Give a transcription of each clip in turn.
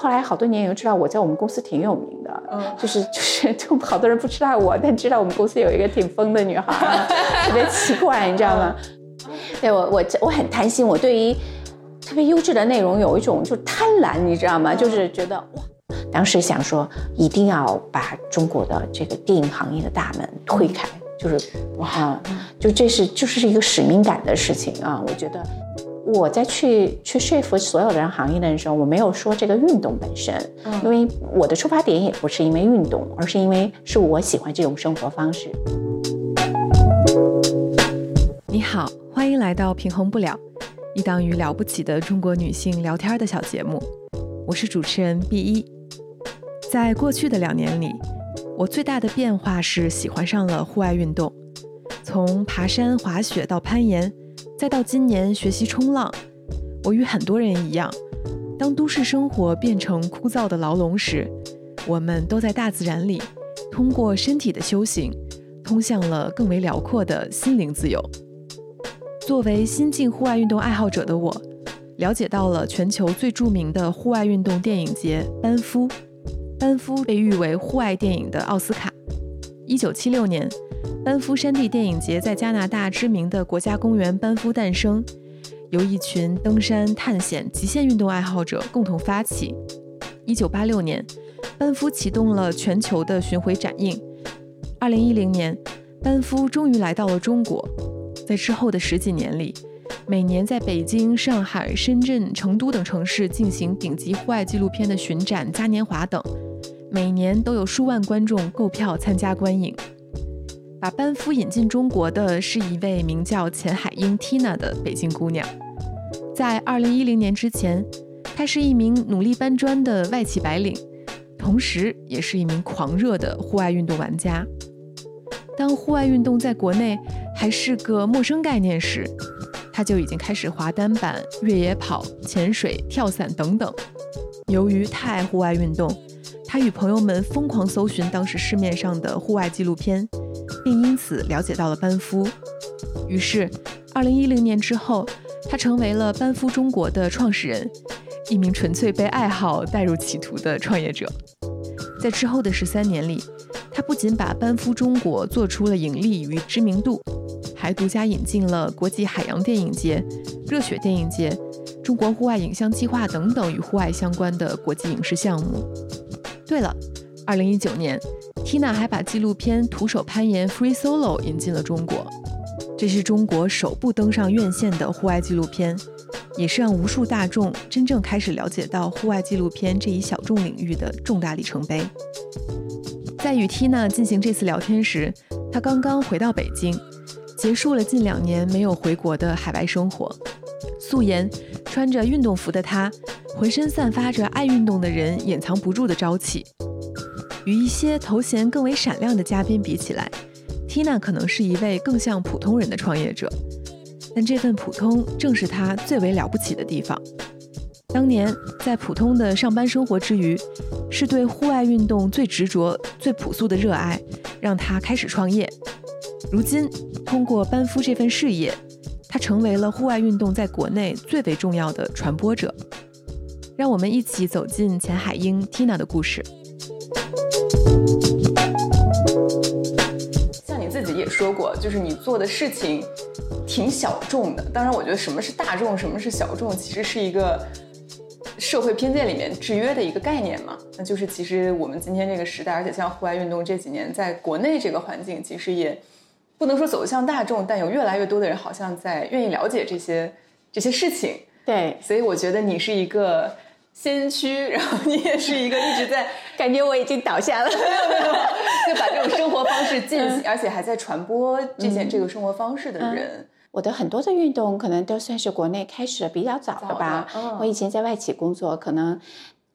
后来好多年以后知道我在我们公司挺有名的，嗯，就是 就是就好多人不知道我，但知道我们公司有一个挺疯的女孩，特别奇怪，你知道吗？对我我我很贪心，我对于特别优质的内容有一种就贪婪，你知道吗？就是觉得哇，当时想说一定要把中国的这个电影行业的大门推开，就是哇，就这是就是一个使命感的事情啊，我觉得。我在去去说服所有的人行业的时候，我没有说这个运动本身，因为我的出发点也不是因为运动，而是因为是我喜欢这种生活方式。你好，欢迎来到平衡不了，一档与了不起的中国女性聊天的小节目。我是主持人 B 一。在过去的两年里，我最大的变化是喜欢上了户外运动，从爬山、滑雪到攀岩。再到今年学习冲浪，我与很多人一样，当都市生活变成枯燥的牢笼时，我们都在大自然里，通过身体的修行，通向了更为辽阔的心灵自由。作为新晋户外运动爱好者的我，了解到了全球最著名的户外运动电影节班夫。班夫被誉为户外电影的奥斯卡。一九七六年。班夫山地电影节在加拿大知名的国家公园班夫诞生，由一群登山、探险、极限运动爱好者共同发起。一九八六年，班夫启动了全球的巡回展映。二零一零年，班夫终于来到了中国。在之后的十几年里，每年在北京、上海、深圳、成都等城市进行顶级户外纪录片的巡展、嘉年华等，每年都有数万观众购票参加观影。把班夫引进中国的是一位名叫钱海英 Tina 的北京姑娘。在2010年之前，她是一名努力搬砖的外企白领，同时也是一名狂热的户外运动玩家。当户外运动在国内还是个陌生概念时，她就已经开始滑单板、越野跑、潜水、跳伞等等。由于太爱户外运动，她与朋友们疯狂搜寻当时市面上的户外纪录片。并因此了解到了班夫，于是，二零一零年之后，他成为了班夫中国的创始人，一名纯粹被爱好带入歧途的创业者。在之后的十三年里，他不仅把班夫中国做出了盈利与知名度，还独家引进了国际海洋电影节、热血电影节、中国户外影像计划等等与户外相关的国际影视项目。对了，二零一九年。Tina 还把纪录片《徒手攀岩 Free Solo》引进了中国，这是中国首部登上院线的户外纪录片，也是让无数大众真正开始了解到户外纪录片这一小众领域的重大里程碑。在与 Tina 进行这次聊天时，她刚刚回到北京，结束了近两年没有回国的海外生活。素颜穿着运动服的她，浑身散发着爱运动的人掩藏不住的朝气。与一些头衔更为闪亮的嘉宾比起来，Tina 可能是一位更像普通人的创业者，但这份普通正是她最为了不起的地方。当年在普通的上班生活之余，是对户外运动最执着、最朴素的热爱，让她开始创业。如今，通过班夫这份事业，她成为了户外运动在国内最为重要的传播者。让我们一起走进钱海英 Tina 的故事。也说过，就是你做的事情挺小众的。当然，我觉得什么是大众，什么是小众，其实是一个社会偏见里面制约的一个概念嘛。那就是其实我们今天这个时代，而且像户外运动这几年在国内这个环境，其实也不能说走向大众，但有越来越多的人好像在愿意了解这些这些事情。对，所以我觉得你是一个。先驱，然后你也是一个一直在感觉我已经倒下了，就把这种生活方式进行，而且还在传播这件这个生活方式的人。我的很多的运动可能都算是国内开始的比较早的吧。我以前在外企工作，可能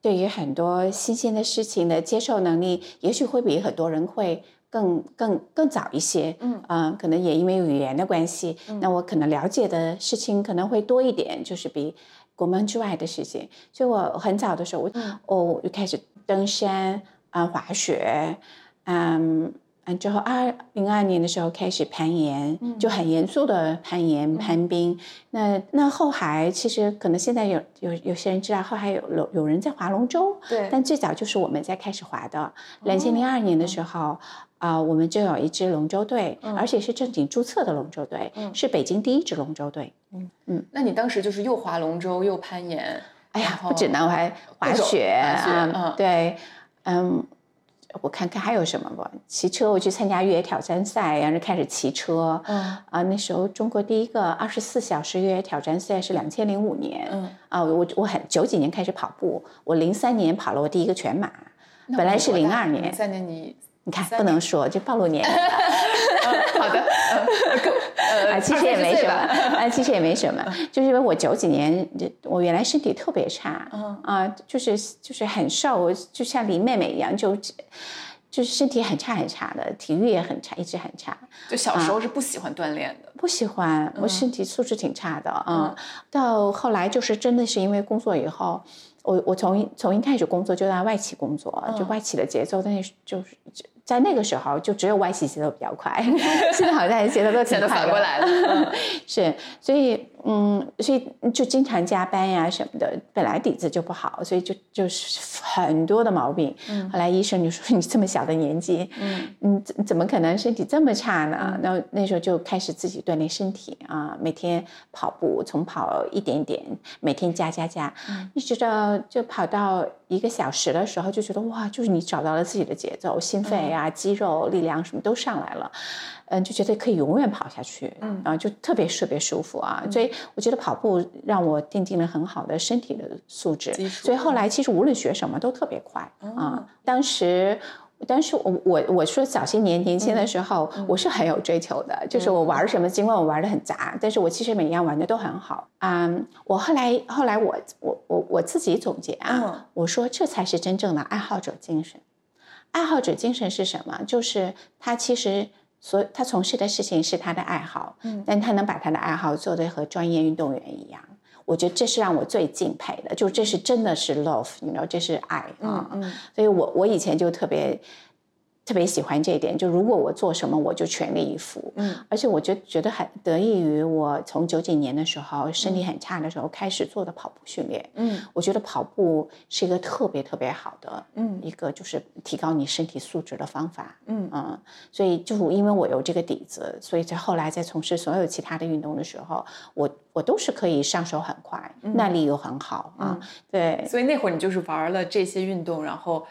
对于很多新鲜的事情的接受能力，也许会比很多人会更更更早一些。嗯啊，可能也因为语言的关系，那我可能了解的事情可能会多一点，就是比。国门之外的事情，所以我很早的时候，我哦，就开始登山啊，滑雪，嗯，嗯，之后二零二年的时候开始攀岩，就很严肃的攀岩、攀冰。那那后海其实可能现在有有有些人知道，后海有有有人在划龙舟，对。但最早就是我们在开始划的。两千零二年的时候，啊，我们就有一支龙舟队，而且是正经注册的龙舟队，是北京第一支龙舟队。嗯嗯。那你当时就是又划龙舟又攀岩？哎呀，不止呢，我还滑雪啊，对，嗯。我看看还有什么吧，骑车我去参加越野挑战赛，然后开始骑车。嗯啊，那时候中国第一个二十四小时越野挑战赛是两千零五年。嗯啊，我我很九几年开始跑步，我零三年跑了我第一个全马，本来是零二年。零三年你你看不能说就暴露年龄。好的，啊，其实也没什么，啊，其实也没什么，就是因为我九几年，我原来身体特别差，嗯啊，就是就是很瘦，就像林妹妹一样，就就是身体很差很差的，体育也很差，一直很差。就小时候是不喜欢锻炼的，不喜欢，我身体素质挺差的啊。到后来就是真的是因为工作以后，我我从从一开始工作就在外企工作，就外企的节奏，但是就是。在那个时候，就只有外企节奏比较快，现在好像节奏都挺 快的。反过来了，是，所以。嗯，所以就经常加班呀什么的，本来底子就不好，所以就就是很多的毛病。嗯，后来医生就说你这么小的年纪，嗯，你怎怎么可能身体这么差呢？那那时候就开始自己锻炼身体啊，每天跑步，从跑一点点，每天加加加，一直到就跑到一个小时的时候，就觉得哇，就是你找到了自己的节奏，心肺啊、肌肉力量什么都上来了。嗯，就觉得可以永远跑下去，嗯啊，就特别特别舒服啊，所以我觉得跑步让我奠定了很好的身体的素质，所以后来其实无论学什么都特别快啊。当时，但是我我我说早些年年轻的时候，我是很有追求的，就是我玩什么，尽管我玩的很杂，但是我其实每一样玩的都很好啊。我后来后来我我我我自己总结啊，我说这才是真正的爱好者精神。爱好者精神是什么？就是他其实。所他从事的事情是他的爱好，嗯，但他能把他的爱好做得和专业运动员一样，我觉得这是让我最敬佩的，就这是真的是 love，你知道，这是爱啊，所以我我以前就特别。特别喜欢这一点，就如果我做什么，我就全力以赴。嗯，而且我觉觉得很得益于我从九几年的时候身体很差的时候开始做的跑步训练。嗯，我觉得跑步是一个特别特别好的，嗯，一个就是提高你身体素质的方法。嗯嗯，所以就因为我有这个底子，所以在后来在从事所有其他的运动的时候，我我都是可以上手很快，耐力又很好啊。对，所以那会儿你就是玩了这些运动，然后。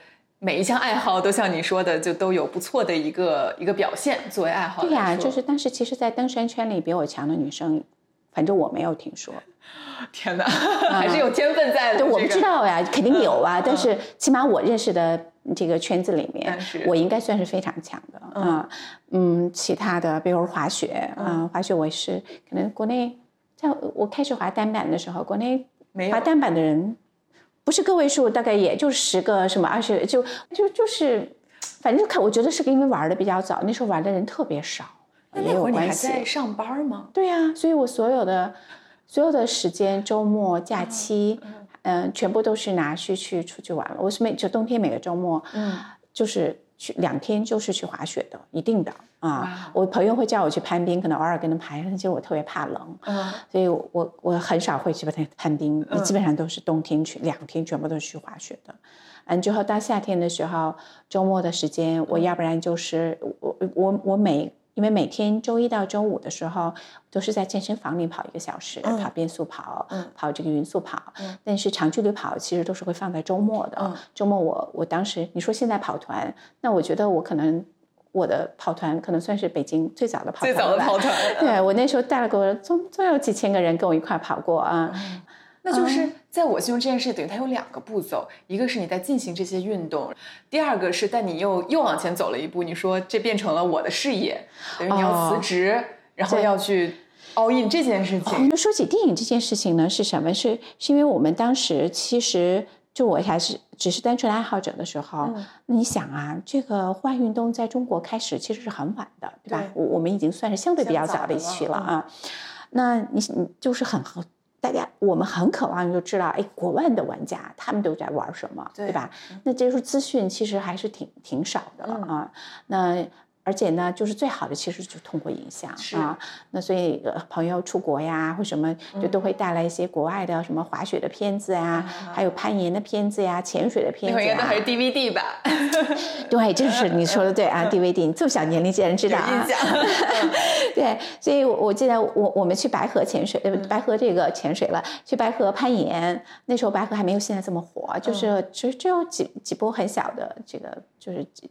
每一项爱好都像你说的，就都有不错的一个一个表现。作为爱好，对呀，就是但是其实，在登山圈里比我强的女生，反正我没有听说。天哪，还是有天分在的。我不知道呀，肯定有啊。但是起码我认识的这个圈子里面，我应该算是非常强的。嗯嗯，其他的，比如滑雪嗯，滑雪我是可能国内，在我开始滑单板的时候，国内滑单板的人。不是个位数，大概也就十个什么二十，就就就是，反正看我觉得是因为玩的比较早，那时候玩的人特别少，也有关系。在上班吗？对呀，所以我所有的所有的时间，周末假期，嗯，全部都是拿去去出去玩了。我是每就冬天每个周末，嗯，就是去两天就是去滑雪的，一定的。啊，我朋友会叫我去攀冰，可能偶尔跟他爬，但，其实我特别怕冷，嗯，所以我我很少会去攀攀冰，基本上都是冬天去，两天全部都是去滑雪的，嗯，之后到夏天的时候，周末的时间，我要不然就是我我我每因为每天周一到周五的时候都是在健身房里跑一个小时，跑变速跑，跑这个匀速跑，但是长距离跑其实都是会放在周末的，周末我我当时你说现在跑团，那我觉得我可能。我的跑团可能算是北京最早的跑团，最早的跑团。对我那时候带了个总总有几千个人跟我一块跑过啊。那就是在我心中这件事等于它有两个步骤，一个是你在进行这些运动，第二个是但你又又往前走了一步，你说这变成了我的事业，等于你要辞职，然后要去 all in 这件事情。那说起电影这件事情呢，是什么？是是因为我们当时其实。就我还是只是单纯的爱好者的时候，那你想啊，这个户外运动在中国开始其实是很晚的，对吧？我我们已经算是相对比较早的一期了啊。那你你就是很很大家，我们很渴望就知道，哎，国外的玩家他们都在玩什么，对吧？那这时候资讯其实还是挺挺少的了啊。那而且呢，就是最好的其实就通过影像啊。那所以朋友出国呀或什么，就都会带来一些国外的什么滑雪的片子啊，还有攀岩的片子呀、潜水的片子啊。应该都还是 DVD 吧？对，这是你说的对啊，DVD。你这么小年龄竟然知道啊？对，所以我我记得我我们去白河潜水，白河这个潜水了，去白河攀岩。那时候白河还没有现在这么火，就是只只有几几波很小的这个，就是只。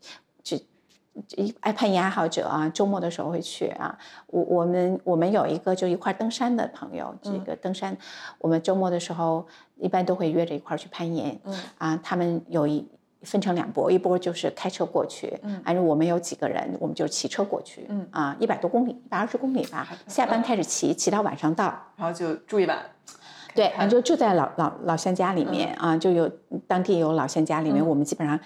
一爱攀岩爱好者啊，周末的时候会去啊。我我们我们有一个就一块登山的朋友，这个登山，我们周末的时候一般都会约着一块去攀岩。嗯啊，他们有一分成两波，一波就是开车过去，嗯，而我们有几个人，我们就骑车过去。嗯啊，一百多公里，一百二十公里吧。下班开始骑，骑到晚上到，然后就住一晚。对，就住在老老老乡家里面啊，就有当地有老乡家里面，我们基本上。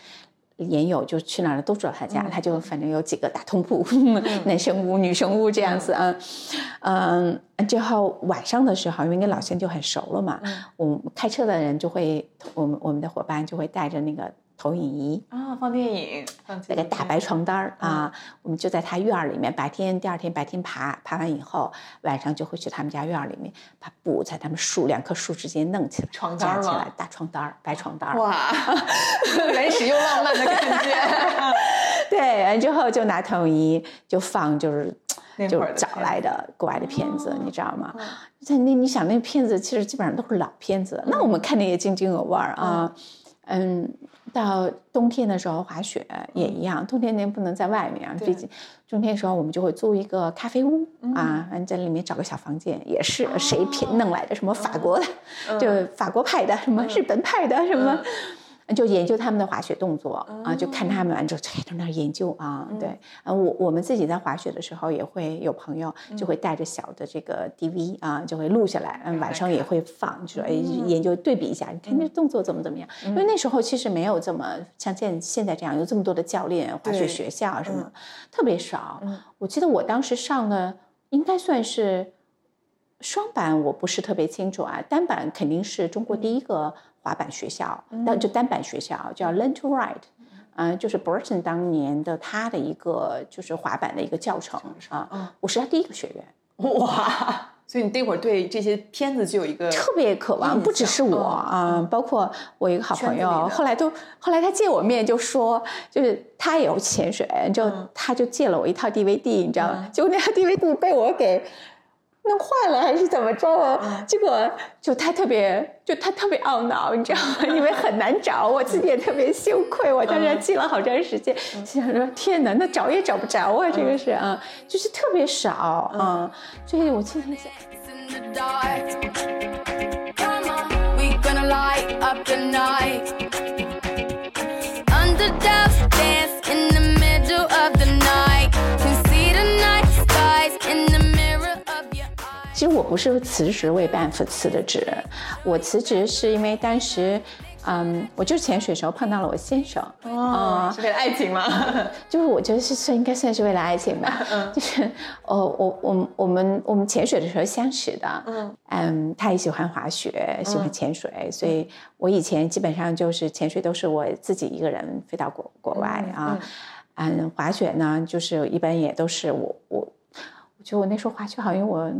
研友就去哪儿都住他家，他就反正有几个大通铺，男生屋、女生屋这样子啊，嗯，之后晚上的时候，因为跟老乡就很熟了嘛，我们开车的人就会，我们我们的伙伴就会带着那个。投影仪啊，放电影，那个大白床单儿啊，我们就在他院儿里面。白天第二天白天爬爬完以后，晚上就会去他们家院儿里面，把布在他们树两棵树之间弄起来，床单起来，大床单儿，白床单儿。哇，原始又浪漫的感觉。对，完之后就拿投影仪就放，就是就找来的国外的片子，你知道吗？那那你想那片子其实基本上都是老片子，那我们看的也津津有味儿啊，嗯。到冬天的时候滑雪也一样，冬天您不能在外面啊，毕竟冬天的时候我们就会租一个咖啡屋啊，完在里面找个小房间，也是谁品弄来的，什么法国的，就法国派的，什么日本派的，什么。就研究他们的滑雪动作啊，就看他们完之后在那研究啊，对，啊，我我们自己在滑雪的时候也会有朋友就会带着小的这个 DV 啊，就会录下来，嗯，晚上也会放，就说哎研究对比一下，你看这动作怎么怎么样？因为那时候其实没有这么像现现在这样有这么多的教练滑雪学校什么，特别少。我记得我当时上的应该算是双板，我不是特别清楚啊，单板肯定是中国第一个。滑板学校，那就单板学校叫 Learn to Ride，嗯，就是 Burton 当年的他的一个就是滑板的一个教程啊。我是他第一个学员，哇！所以你那会儿对这些片子就有一个特别渴望，不只是我啊，包括我一个好朋友，后来都后来他见我面就说，就是他也有潜水，就他就借了我一套 DVD，你知道吗？结果那套 DVD 被我给。弄坏了还是怎么着？结果就他特别，就他特别懊恼，你知道吗？因为很难找，我自己也特别羞愧。我当时记了好长时间，心想说天哪，那找也找不着啊！这个是啊，就是特别少啊。所以我今天想。其实我不是辞职为办法辞的职，我辞职是因为当时，嗯，我就是潜水时候碰到了我先生，哦，是为了爱情吗？就是我觉得是算应该算是为了爱情吧，嗯，就是哦，我我我们我们潜水的时候相识的，嗯。嗯，他也喜欢滑雪，喜欢潜水，所以我以前基本上就是潜水都是我自己一个人飞到国国外啊，嗯，滑雪呢就是一般也都是我我，我觉得我那时候滑雪好像我。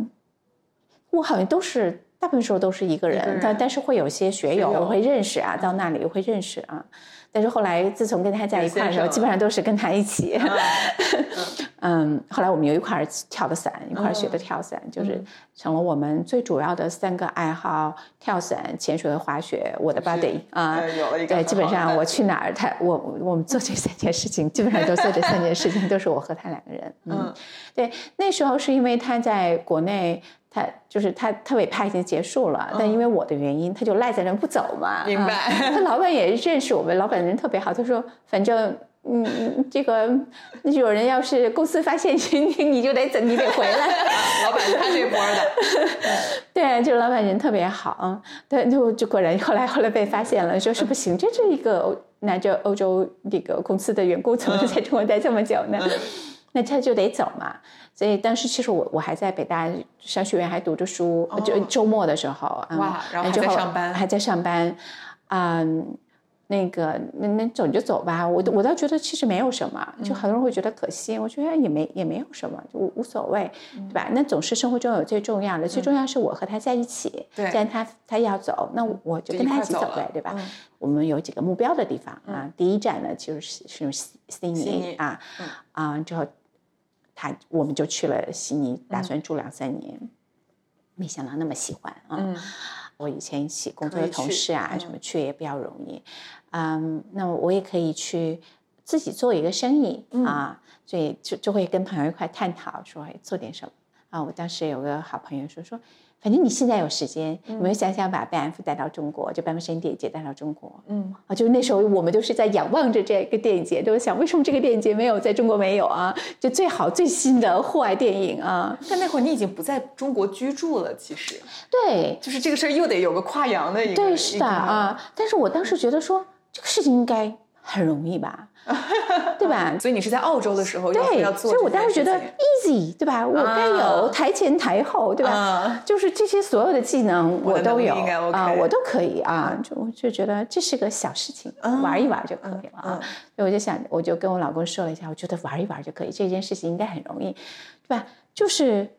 我好像都是大部分时候都是一个人，但但是会有些学友我会认识啊，到那里会认识啊。但是后来自从跟他在一块的时候，基本上都是跟他一起。嗯，后来我们有一块儿跳的伞，一块儿学的跳伞，就是成了我们最主要的三个爱好：跳伞、潜水和滑雪。我的 buddy 啊，有了一个。对，基本上我去哪儿，他我我们做这三件事情，基本上都做这三件事情，都是我和他两个人。嗯，对，那时候是因为他在国内。他就是他，他委派已经结束了，但因为我的原因，他就赖在那不走嘛。明白。他老板也认识我们，老板人特别好。他说：“反正，嗯，这个有人要是公司发现 你，你就得走，你得回来。”老板是他这波的。对，就老板人特别好啊。对，就就果然后来后来被发现了，说是不行，这是一个拿着欧洲这个公司的员工，怎么在中国待这么久呢？那他就得走嘛。所以当时其实我我还在北大商学院还读着书，就周末的时候哇，然后还在上班，还在上班，嗯，那个，那那走就走吧，我我倒觉得其实没有什么，就很多人会觉得可惜，我觉得也没也没有什么，就无所谓，对吧？那总是生活中有最重要的，最重要是我和他在一起，既然他他要走，那我就跟他一起走呗，对吧？我们有几个目标的地方啊，第一站呢就是是悉尼啊，啊之后他我们就去了悉尼，打算住两三年，没想到那么喜欢啊。我以前一起工作的同事啊，什么去也比较容易，嗯，那我也可以去自己做一个生意啊，所以就就会跟朋友一块探讨说做点什么啊。我当时有个好朋友说说。反正你现在有时间，有没有想想把 BF 带到中国，就半生电影节带到中国？嗯，啊，就是那时候我们都是在仰望着这个电影节，都想为什么这个电影节没有在中国没有啊？就最好最新的户外电影啊！但那会儿你已经不在中国居住了，其实对，就是这个事儿又得有个跨洋的一个对，是的啊。但是我当时觉得说这个事情应该很容易吧。对吧？所以你是在澳洲的时候对，要做，所以我当时觉得 easy，对吧？我该有台前台后，对吧？就是这些所有的技能我都有啊，我都可以啊，就就觉得这是个小事情，玩一玩就可以了啊。所以我就想，我就跟我老公说了一下，我觉得玩一玩就可以，这件事情应该很容易，对吧？就是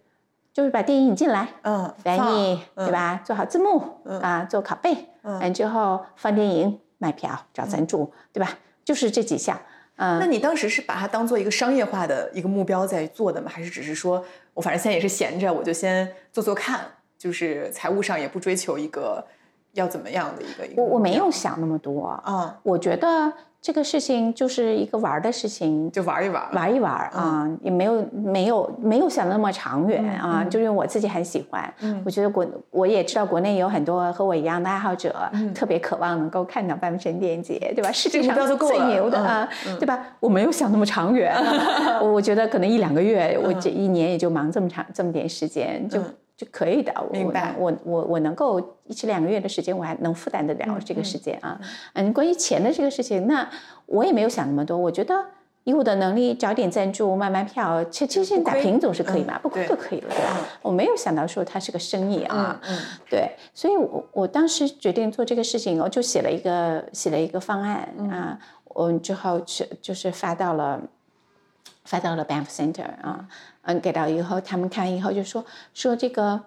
就是把电影引进来，嗯，翻译，对吧？做好字幕啊，做拷贝，嗯，之后放电影，卖票，找赞助，对吧？就是这几项，嗯，那你当时是把它当做一个商业化的一个目标在做的吗？还是只是说我反正现在也是闲着，我就先做做看，就是财务上也不追求一个要怎么样的一个。我我没有想那么多啊，我觉得。这个事情就是一个玩的事情，就玩一玩，玩一玩啊，也没有没有没有想那么长远啊，就因为我自己很喜欢，我觉得国我也知道国内有很多和我一样的爱好者，特别渴望能够看到半分神电影节，对吧？世界上最牛的啊，对吧？我没有想那么长远，我觉得可能一两个月，我这一年也就忙这么长这么点时间就。就可以的，明白。我我我能够一至两个月的时间，我还能负担得了这个时间啊。嗯，关于钱的这个事情，那我也没有想那么多。我觉得以我的能力找点赞助，卖卖票，其其实打平总是可以嘛，不亏就可以了，对吧？我没有想到说它是个生意啊。嗯，对。所以我我当时决定做这个事情，我就写了一个写了一个方案啊，我之后去就是发到了发到了 Bank Center 啊。嗯，给到以后，他们看以后就说说这个，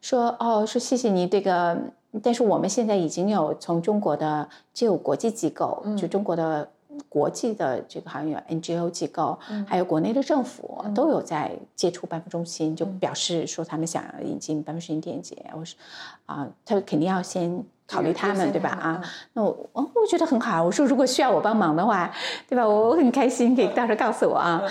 说哦，说谢谢你这个，但是我们现在已经有从中国的就有国际机构，就中国的国际的这个好像有 NGO 机构，还有国内的政府都有在接触颁发中心，就表示说他们想要引进颁发中心电解，我说啊，他肯定要先考虑他们对吧？啊，那我我我觉得很好，我说如果需要我帮忙的话，对吧？我我很开心，可以到时候告诉我啊。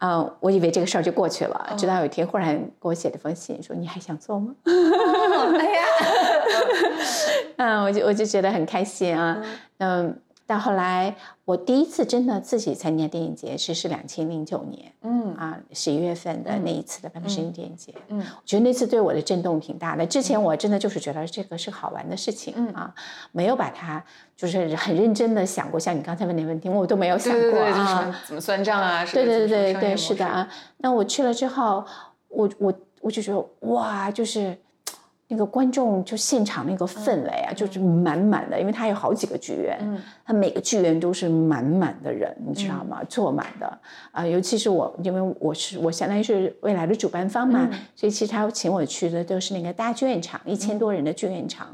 啊，我以为这个事儿就过去了，直到有一天忽然给我写了封信，说你还想做吗？哎呀，嗯，我就我就觉得很开心啊，嗯。到后来，我第一次真的自己参加电影节是是两千零九年，嗯啊十一月份的那一次的半分声音电影节，嗯，我觉得那次对我的震动挺大的。之前我真的就是觉得这个是好玩的事情，嗯啊，没有把它就是很认真的想过。像你刚才问那问题，我都没有想过啊，怎么算账啊？对对对对，是的啊。那我去了之后，我我我就觉得哇，就是。那个观众就现场那个氛围啊，就是满满的，因为他有好几个剧院，他每个剧院都是满满的人，你知道吗？坐满的啊，尤其是我，因为我是我相当于是未来的主办方嘛，所以其实他请我去的都是那个大剧院场，一千多人的剧院场，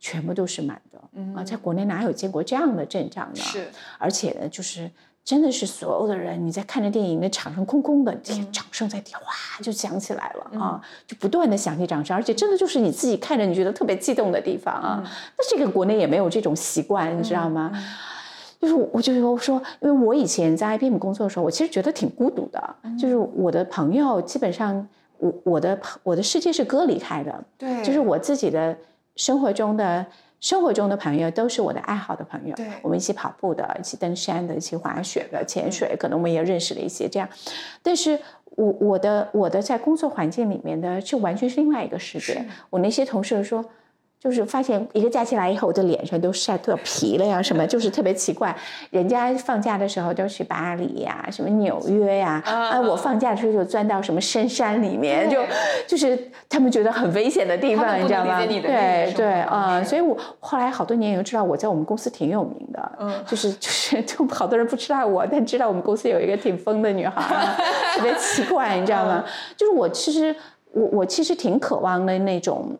全部都是满的啊，在国内哪有见过这样的阵仗呢？是，而且呢，就是。真的是所有的人，你在看着电影，那场上空空的，这些掌声在哗就响起来了啊，就不断的响起掌声，而且真的就是你自己看着你觉得特别激动的地方啊。那这个国内也没有这种习惯，你知道吗？就是我就说，因为我以前在 IBM 工作的时候，我其实觉得挺孤独的，就是我的朋友基本上，我我的我的世界是割离开的，对，就是我自己的生活中的。生活中的朋友都是我的爱好的朋友，对，我们一起跑步的，一起登山的，一起滑雪的，潜水，可能我们也认识了一些这样。但是，我我的我的在工作环境里面的，就完全是另外一个世界。我那些同事说。就是发现一个假期来以后，我的脸上都晒特皮了呀，什么就是特别奇怪。人家放假的时候都去巴黎呀，什么纽约呀，啊，我放假的时候就钻到什么深山里面，就就是他们觉得很危险的地方，你知道吗？对对啊，所以我后来好多年以后知道我在我们公司挺有名的，嗯，就是 就是就好多人不知道我，但知道我们公司有一个挺疯的女孩，特别奇怪，你知道吗？就是我其实。我我其实挺渴望的那种，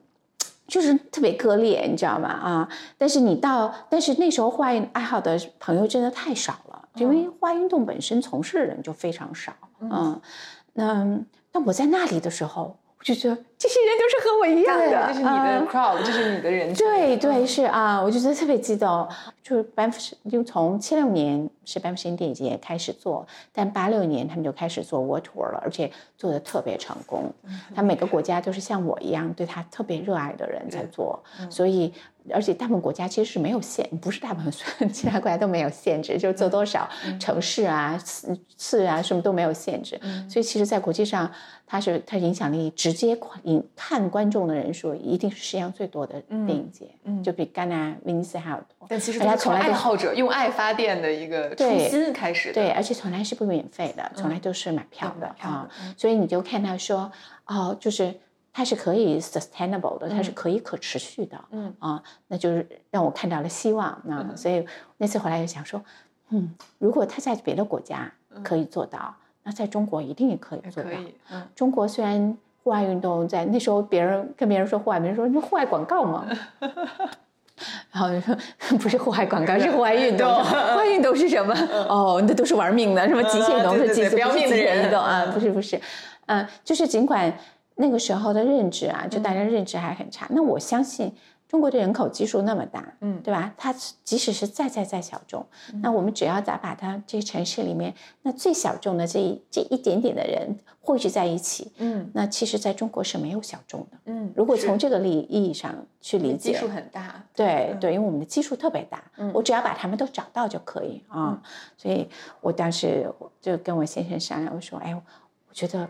就是特别割裂，你知道吗？啊，但是你到，但是那时候户外爱好的朋友真的太少了，因为户外运动本身从事的人就非常少，嗯，那那我在那里的时候。就觉得这些人都是和我一样的，这是你的 crowd，这是你的人。对对是啊，我就觉得特别激动。就是班夫士，就从七六年是班夫士电影节开始做，但八六年他们就开始做 World Tour 了，而且做的特别成功。他每个国家都是像我一样对他特别热爱的人在做，所以。而且大部分国家其实是没有限，不是大部分，其他国家都没有限制，就是做多少城市啊、次次啊，什么都没有限制。所以其实，在国际上，它是它影响力直接引看观众的人数，一定是世界上最多的电影节，就比戛纳、威尼斯还要多。但其实大家从爱好者用爱发电的一个初心开始，对，而且从来是不免费的，从来都是买票的啊。所以你就看到说，哦，就是。它是可以 sustainable 的，它是可以可持续的，嗯啊，那就是让我看到了希望。那所以那次回来就想说，嗯，如果他在别的国家可以做到，那在中国一定也可以做到。嗯，中国虽然户外运动在那时候别人跟别人说户外，别人说你户外广告嘛，然后就说不是户外广告，是户外运动。户外运动是什么？哦，那都是玩命的，什么极限运动是极不命的运动啊？不是不是，嗯，就是尽管。那个时候的认知啊，就大家认知还很差。那我相信中国的人口基数那么大，嗯，对吧？它即使是再再再小众，那我们只要再把它这个城市里面那最小众的这一这一点点的人汇聚在一起，嗯，那其实在中国是没有小众的，嗯。如果从这个利意义上去理解，基数很大，对对，因为我们的基数特别大，嗯，我只要把他们都找到就可以啊。所以我当时就跟我先生商量，我说，哎，我觉得。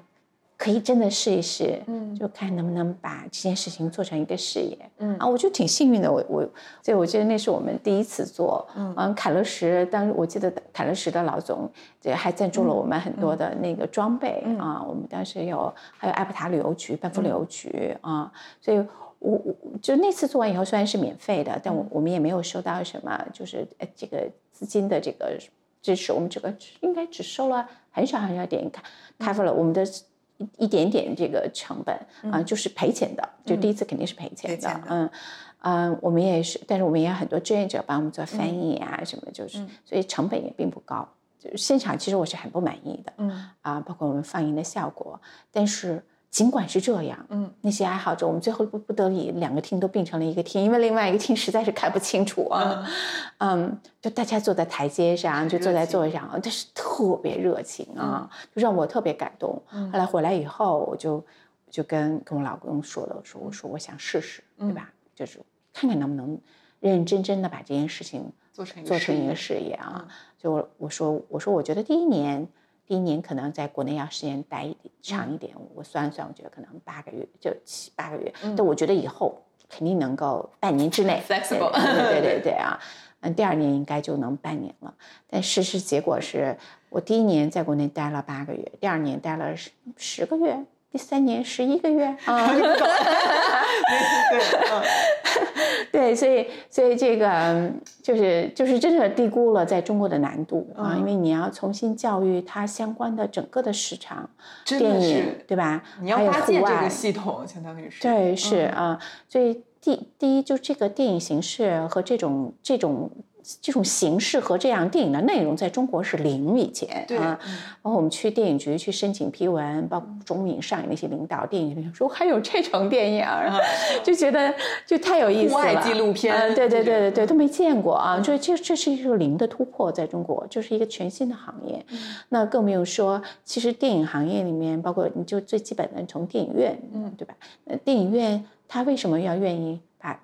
可以真的试一试，嗯，就看能不能把这件事情做成一个事业，嗯。啊，我就挺幸运的，我我，所以我觉得那是我们第一次做，嗯，凯乐石，当时我记得凯乐石的老总，这还赞助了我们很多的那个装备啊，我们当时有还有艾伯塔旅游局、班夫旅游局啊，所以我我就那次做完以后虽然是免费的，但我我们也没有收到什么就是这个资金的这个支持，我们这个应该只收了很少很少点，cover 了我们的。一一点点这个成本啊，就是赔钱的，就第一次肯定是赔钱的，嗯嗯，我们也是，但是我们也有很多志愿者帮我们做翻译啊什么，就是所以成本也并不高。就现场其实我是很不满意的，嗯。啊，包括我们放映的效果，但是。尽管是这样，嗯，那些爱好者，我们最后不不得已两个厅都并成了一个厅，因为另外一个厅实在是看不清楚啊，嗯，就大家坐在台阶上，就坐在座位上，但是特别热情啊，就让我特别感动。后来回来以后，我就就跟跟我老公说了，我说我说我想试试，对吧？就是看看能不能认认真真的把这件事情做成做成一个事业啊。就我说我说我觉得第一年。第一年可能在国内要时间待一点长一点，我算了算，我觉得可能八个月就七八个月。但我觉得以后肯定能够半年之内。flexible。对对 对啊，嗯，第二年应该就能半年了。但事实结果是我第一年在国内待了八个月，第二年待了十十个月。第三年十一个月。啊，对，对，所以所以这个就是就是真的低估了在中国的难度啊，因为你要重新教育它相关的整个的市场，电影对吧？你要搭建这个系统，相当于是。对，是啊，所以第第一就这个电影形式和这种这种。这种形式和这样电影的内容在中国是零以前啊，包括我们去电影局去申请批文，包括中影上影那些领导，电影局说还有这种电影，就觉得就太有意思了。纪录片，对对对对对，都没见过啊，这这这是一个零的突破，在中国就是一个全新的行业。那更没有说，其实电影行业里面，包括你就最基本的从电影院，嗯，对吧？呃，电影院他为什么要愿意把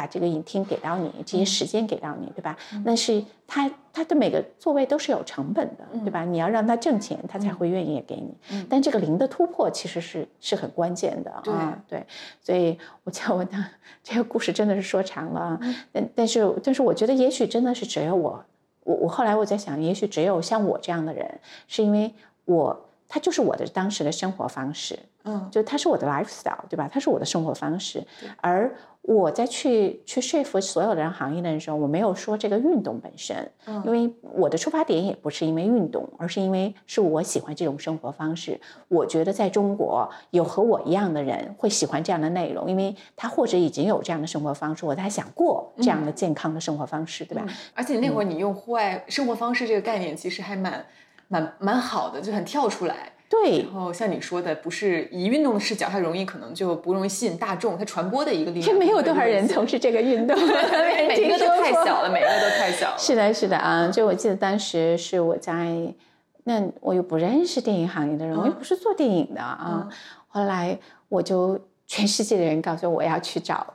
把把这个影厅给到你，这些时间给到你，对吧？那是他他的每个座位都是有成本的，对吧？你要让他挣钱，他才会愿意给你。但这个零的突破其实是是很关键的啊，对。所以我叫我当这个故事真的是说长了，但但是但是我觉得也许真的是只有我，我我后来我在想，也许只有像我这样的人，是因为我。它就是我的当时的生活方式，嗯，就它是我的 lifestyle，对吧？它是我的生活方式。而我在去去说服所有的人行业的人的时候，我没有说这个运动本身，嗯，因为我的出发点也不是因为运动，而是因为是我喜欢这种生活方式。我觉得在中国有和我一样的人会喜欢这样的内容，因为他或者已经有这样的生活方式，或者他想过这样的健康的生活方式，对吧？而且那会儿你用户外生活方式这个概念，其实还蛮。蛮蛮好的，就很跳出来。对，然后像你说的，不是以运动的视角，它容易可能就不容易吸引大众，它传播的一个力量。没有多少人从事这个运动，每一个都太小了，每一个都太小了。是的，是的啊，就我记得当时是我在，那我又不认识电影行业的人，我又不是做电影的啊。后来我就全世界的人告诉我，要去找，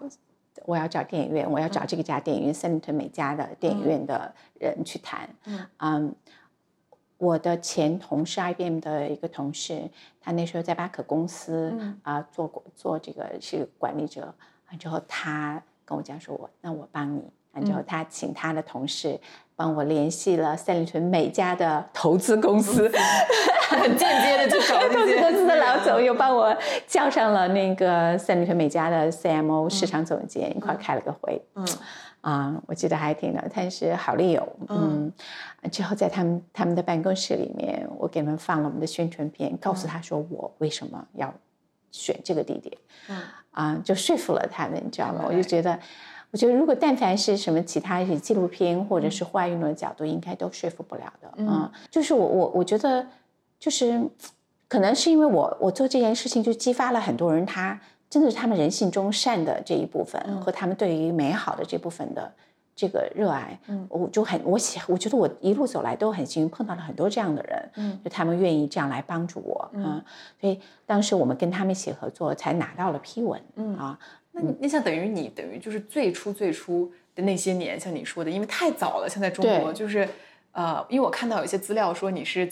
我要找电影院，我要找这个家电影院，三里屯美家的电影院的人去谈。嗯。我的前同事，IBM 的一个同事，他那时候在巴克公司啊做过做这个是管理者，完之后他跟我讲说，我那我帮你，完之后他请他的同事帮我联系了三里屯每家的投资公司，很间接的去找投资公司的老总，又帮我叫上了那个三里屯美家的 CMO 市场总监一块开了个会，嗯。啊，我记得还挺的，但是好利友，嗯，之后在他们他们的办公室里面，我给他们放了我们的宣传片，告诉他说我为什么要选这个地点，嗯，啊，就说服了他们，你知道吗？我就觉得，我觉得如果但凡是什么其他一些纪录片或者是户外运动的角度，应该都说服不了的，嗯，就是我我我觉得，就是可能是因为我我做这件事情就激发了很多人他。真的是他们人性中善的这一部分和他们对于美好的这部分的这个热爱，嗯，我就很我喜，我觉得我一路走来都很幸运，碰到了很多这样的人，嗯，就他们愿意这样来帮助我，嗯，所以当时我们跟他们一起合作，才拿到了批文，嗯啊，那那像等于你等于就是最初最初的那些年，像你说的，因为太早了，像在中国就是，呃，因为我看到有一些资料说你是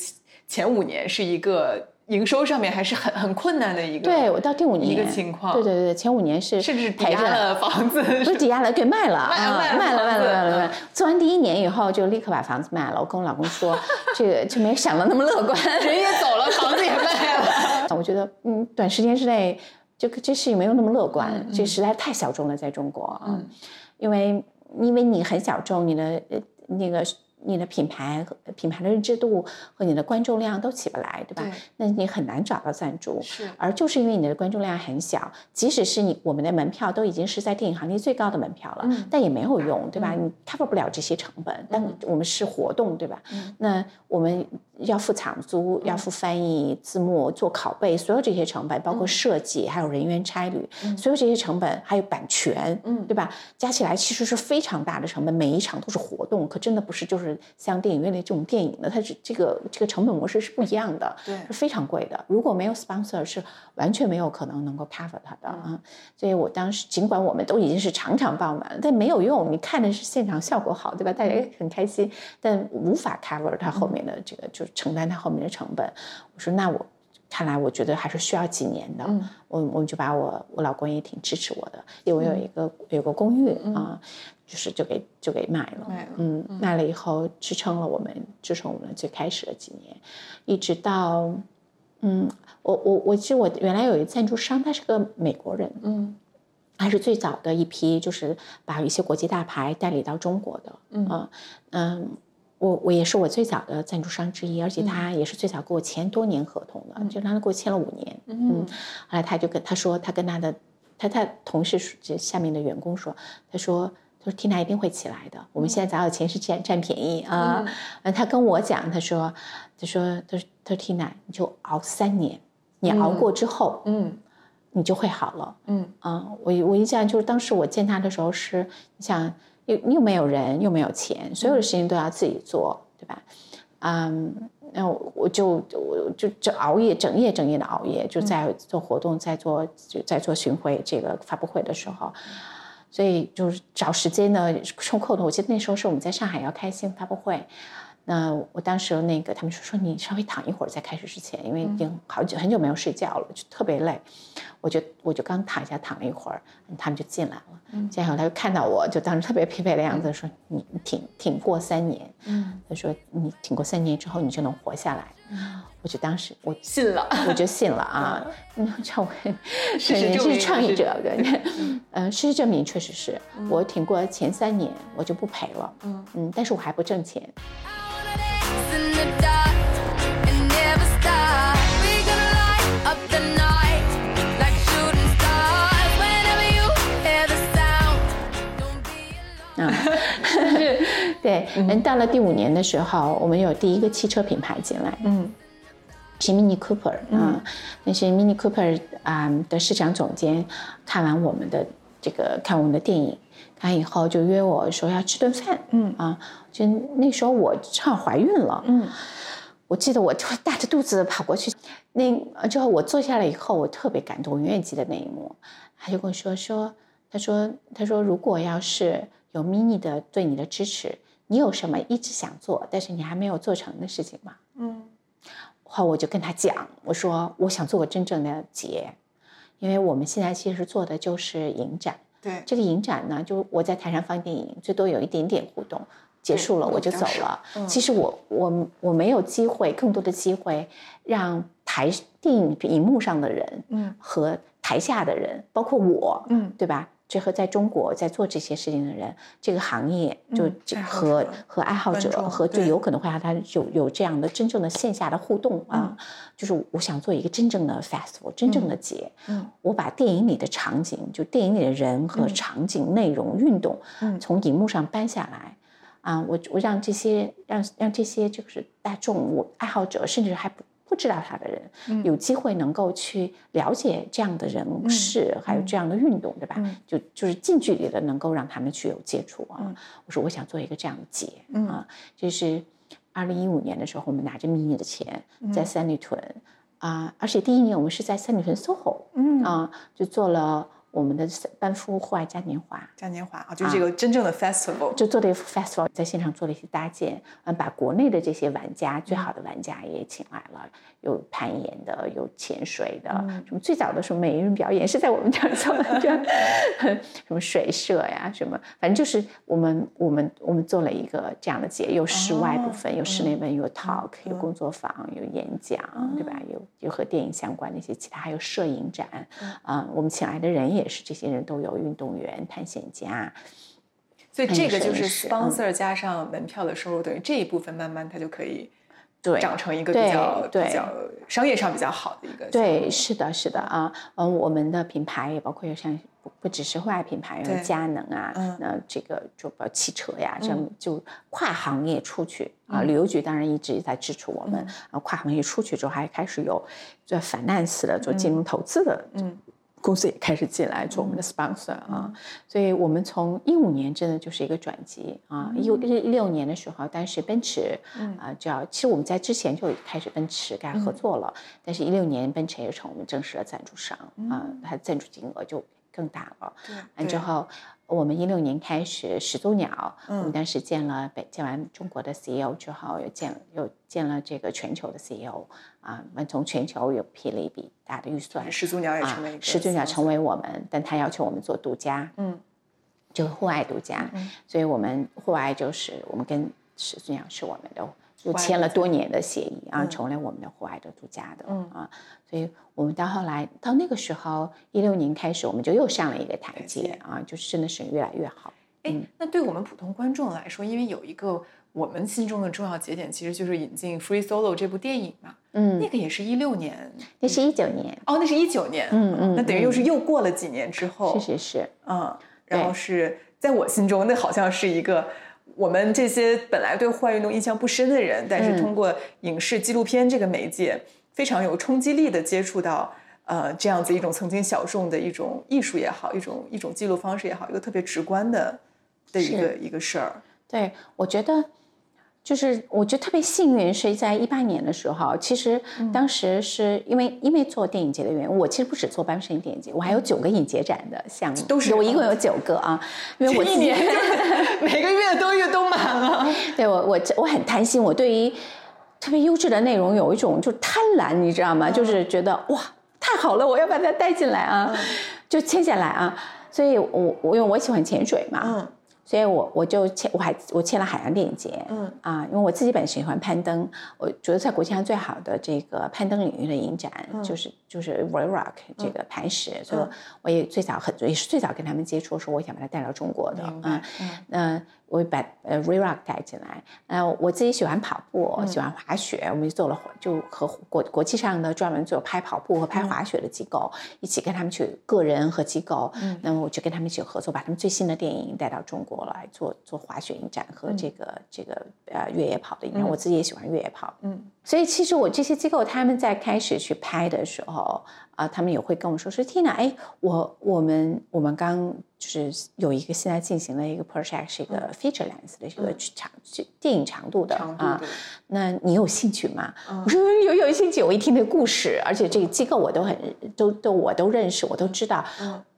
前五年是一个。营收上面还是很很困难的一个，对我到第五年一个情况，对对对，前五年是甚至抵押了房子，不是抵押了，给卖了，卖了卖了卖了卖了卖了。做完第一年以后，就立刻把房子卖了。我跟我老公说，这个就没想到那么乐观，人也走了，房子也卖了。我觉得，嗯，短时间之内，这个这事情没有那么乐观，这实在太小众了，在中国啊，因为因为你很小众，你的那个。你的品牌和品牌的认知度和你的观众量都起不来，对吧？那你很难找到赞助。是，而就是因为你的观众量很小，即使是你我们的门票都已经是在电影行业最高的门票了，但也没有用，对吧？你 cover 不了这些成本。但我们是活动，对吧？那我们。要付场租，要付翻译、字幕、做拷贝，所有这些成本，包括设计，还有人员差旅，所有这些成本，还有版权，嗯，对吧？加起来其实是非常大的成本。每一场都是活动，可真的不是就是像电影院的这种电影的，它是这个这个成本模式是不一样的，对，是非常贵的。如果没有 sponsor，是完全没有可能能够 cover 它的啊。所以我当时尽管我们都已经是场场爆满，但没有用。你看的是现场效果好，对吧？大家很开心，但无法 cover 它后面的这个就是。承担它后面的成本，我说那我看来我觉得还是需要几年的，我我们就把我我老公也挺支持我的，因为我有一个有个公寓啊，就是就给就给卖了，嗯，卖了以后支撑了我们支撑我们最开始的几年，一直到嗯，我我我其实我原来有一个赞助商，他是个美国人，嗯，他是最早的一批就是把一些国际大牌代理到中国的，嗯。嗯。我我也是我最早的赞助商之一，而且他也是最早给我签多年合同的，就让他给我签了五年。嗯，后来他就跟他说，他跟他的他他同事这下面的员工说，他说他说缇娜一定会起来的，我们现在早有钱是占占便宜啊。嗯，他跟我讲，他说他说他说他说缇娜你就熬三年，你熬过之后，嗯，你就会好了。嗯啊，我我印象就是当时我见他的时候是，你想。又又没有人，又没有钱，所有的事情都要自己做，对吧？嗯，那我就我就就熬夜，整夜整夜的熬夜，就在做活动，在做就在做巡回这个发布会的时候，所以就是找时间呢，抽空的。我记得那时候是我们在上海要开新闻发布会，那我当时那个他们说说你稍微躺一会儿，在开始之前，因为已经好久很久没有睡觉了，就特别累。我就我就刚躺下躺了一会儿，他们就进来了。进来后他就看到我就当时特别疲惫的样子，说你挺挺过三年。嗯，他说你挺过三年之后你就能活下来。嗯，我就当时我信了，我就信了啊。你，这我 是是创业者对，嗯，事实证明确实是我挺过前三年我就不赔了。嗯嗯，但是我还不挣钱。对，嗯，到了第五年的时候，我们有第一个汽车品牌进来，嗯，是 Mini Cooper 啊，那是 Mini Cooper 啊的市场总监，看完我们的这个看我们的电影，看以后就约我说要吃顿饭，嗯。啊，就那时候我正好怀孕了，嗯，我记得我就大着肚子跑过去，那之后我坐下来以后，我特别感动，我永远记得那一幕，他就跟我说说，他说他说如果要是有 Mini 的对你的支持，你有什么一直想做，但是你还没有做成的事情吗？嗯，后我就跟他讲，我说我想做个真正的节，因为我们现在其实做的就是影展。对，这个影展呢，就我在台上放电影，最多有一点点互动，结束了我就走了。其实我我我没有机会，更多的机会让台电影荧幕上的人，嗯，和台下的人，包括我，嗯，对吧？这和在中国在做这些事情的人，这个行业就和和爱好者和就有可能会让他有有这样的真正的线下的互动啊，就是我想做一个真正的 festival，真正的节，嗯，我把电影里的场景，就电影里的人和场景、内容、运动，嗯，从荧幕上搬下来，啊，我我让这些让让这些就是大众、我爱好者，甚至还不。不知道他的人，有机会能够去了解这样的人事，还有这样的运动，对吧？就就是近距离的能够让他们去有接触啊。我说我想做一个这样的节啊，就是二零一五年的时候，我们拿着 mini 的钱在三里屯啊，而且第一年我们是在三里屯 SOHO 啊，就做了。我们的班夫户外嘉年华，嘉年华啊，就是这个真正的 festival，就做了一个 festival，在现场做了一些搭建，嗯，把国内的这些玩家，最好的玩家也请来了，有攀岩的，有潜水的，什么最早的时候美人表演是在我们这儿做的，什么水社呀，什么，反正就是我们我们我们做了一个这样的节，有室外部分，有室内部分，有 talk，有工作坊，有演讲，对吧？有有和电影相关的一些其他，还有摄影展，啊，我们请来的人也。也是这些人都有运动员、探险家，所以这个就是 sponsor 加上门票的收入，等于这一部分慢慢它就可以对长成一个比较比较商业上比较好的一个。对，是的，是的啊，嗯，我们的品牌也包括有像不不只是户外品牌，有佳能啊，那这个就包括汽车呀，这样就跨行业出去啊，旅游局当然一直在支持我们啊，跨行业出去之后还开始有做 finance 的，做金融投资的，嗯。公司也开始进来做我们的 sponsor 啊，所以我们从一五年真的就是一个转机啊，一一六年的时候，当时奔驰啊就要，其实我们在之前就开始奔驰该合作了，但是一六年奔驰也成我们正式的赞助商啊，它赞助金额就更大了。完之后，我们一六年开始始祖鸟，我们当时建了北建完中国的 CEO 之后，又建又建了这个全球的 CEO。啊，我们从全球又批了一笔大的预算，始祖鸟也成为始祖鸟成为我们，但他要求我们做独家，嗯，就户外独家，所以我们户外就是我们跟始祖鸟是我们的，就签了多年的协议啊，成为我们的户外的独家的，嗯。啊，所以我们到后来到那个时候一六年开始，我们就又上了一个台阶啊，就是真的是越来越好。哎，那对我们普通观众来说，因为有一个。我们心中的重要节点其实就是引进《Free Solo》这部电影嘛，嗯，那个也是一六年，那是一九年，哦，那是一九年，嗯嗯，那等于又是又过了几年之后，是是是，嗯，然后是在我心中，那好像是一个我们这些本来对户外运动印象不深的人，但是通过影视纪录片这个媒介，非常有冲击力的接触到，呃，这样子一种曾经小众的一种艺术也好，一种一种记录方式也好，一个特别直观的的一个一个事儿。对我觉得。就是我觉得特别幸运，是在一八年的时候，其实当时是因为因为做电影节的原因，我其实不止做颁摄影电影节，我还有九个影节展的项目，都是我一共有九个啊，因为我一年 每个月都月都满了。对我我我很贪心，我对于特别优质的内容有一种就贪婪，你知道吗？就是觉得哇太好了，我要把它带进来啊，就签下来啊。所以我我因为我喜欢潜水嘛。所以，我我就签，我还我签了海洋电影节，嗯。啊，因为我自己本身喜欢攀登，我觉得在国际上最好的这个攀登领域的影展就是就是 v o r o c k 这个。磐石，所以我也最早很也是最早跟他们接触，说我想把它带到中国的，嗯嗯。我把呃 r e r o c k 带进来，呃，我自己喜欢跑步，喜欢滑雪，我们就做了就和国国际上的专门做拍跑步和拍滑雪的机构一起跟他们去个人和机构，嗯，那么我就跟他们一起合作，把他们最新的电影带到中国来做做滑雪影展和这个这个呃越野跑的影展，我自己也喜欢越野跑，嗯，所以其实我这些机构他们在开始去拍的时候。啊，他们也会跟我说说，Tina，哎，我我们我们刚就是有一个现在进行了一个 project，是一个 feature length 的这个长电影长度的啊，那你有兴趣吗？我说有有兴趣。我一听那故事，而且这个机构我都很都都我都认识，我都知道，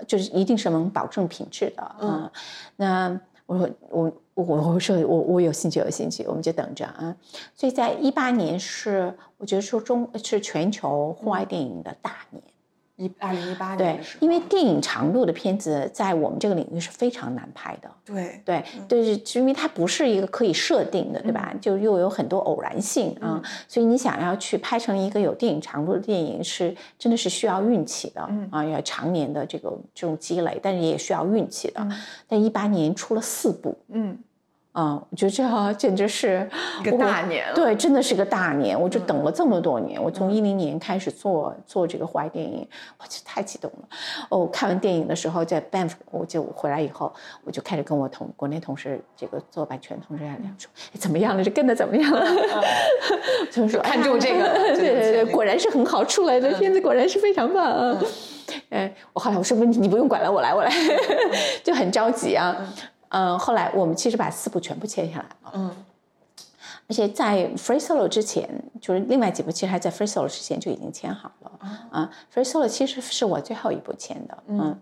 就是一定是能保证品质的啊。那我说我我我说我我有兴趣有兴趣，我们就等着啊。所以在一八年是我觉得说中是全球户外电影的大年。一二零一八年对，因为电影长度的片子在我们这个领域是非常难拍的。对对对，是因为它不是一个可以设定的，对吧？就又有很多偶然性啊，所以你想要去拍成一个有电影长度的电影，是真的是需要运气的啊，要常年的这个这种积累，但是也需要运气的。但一八年出了四部，嗯。啊，我觉得这简直是一个大年，对，真的是个大年。我就等了这么多年，我从一零年开始做做这个户外电影，我就太激动了。哦，看完电影的时候，在 Banff，我就回来以后，我就开始跟我同国内同事，这个做版权同事聊说，怎么样了？这跟的怎么样了？就说看中这个，对对对，果然是很好，出来的片子果然是非常棒啊。哎，我后来我说不，你不用管了，我来，我来，就很着急啊。嗯，后来我们其实把四部全部签下来了。嗯，而且在 Free Solo 之前，就是另外几部其实还在 Free Solo 之前就已经签好了。啊，Free Solo 其实是我最后一部签的。嗯，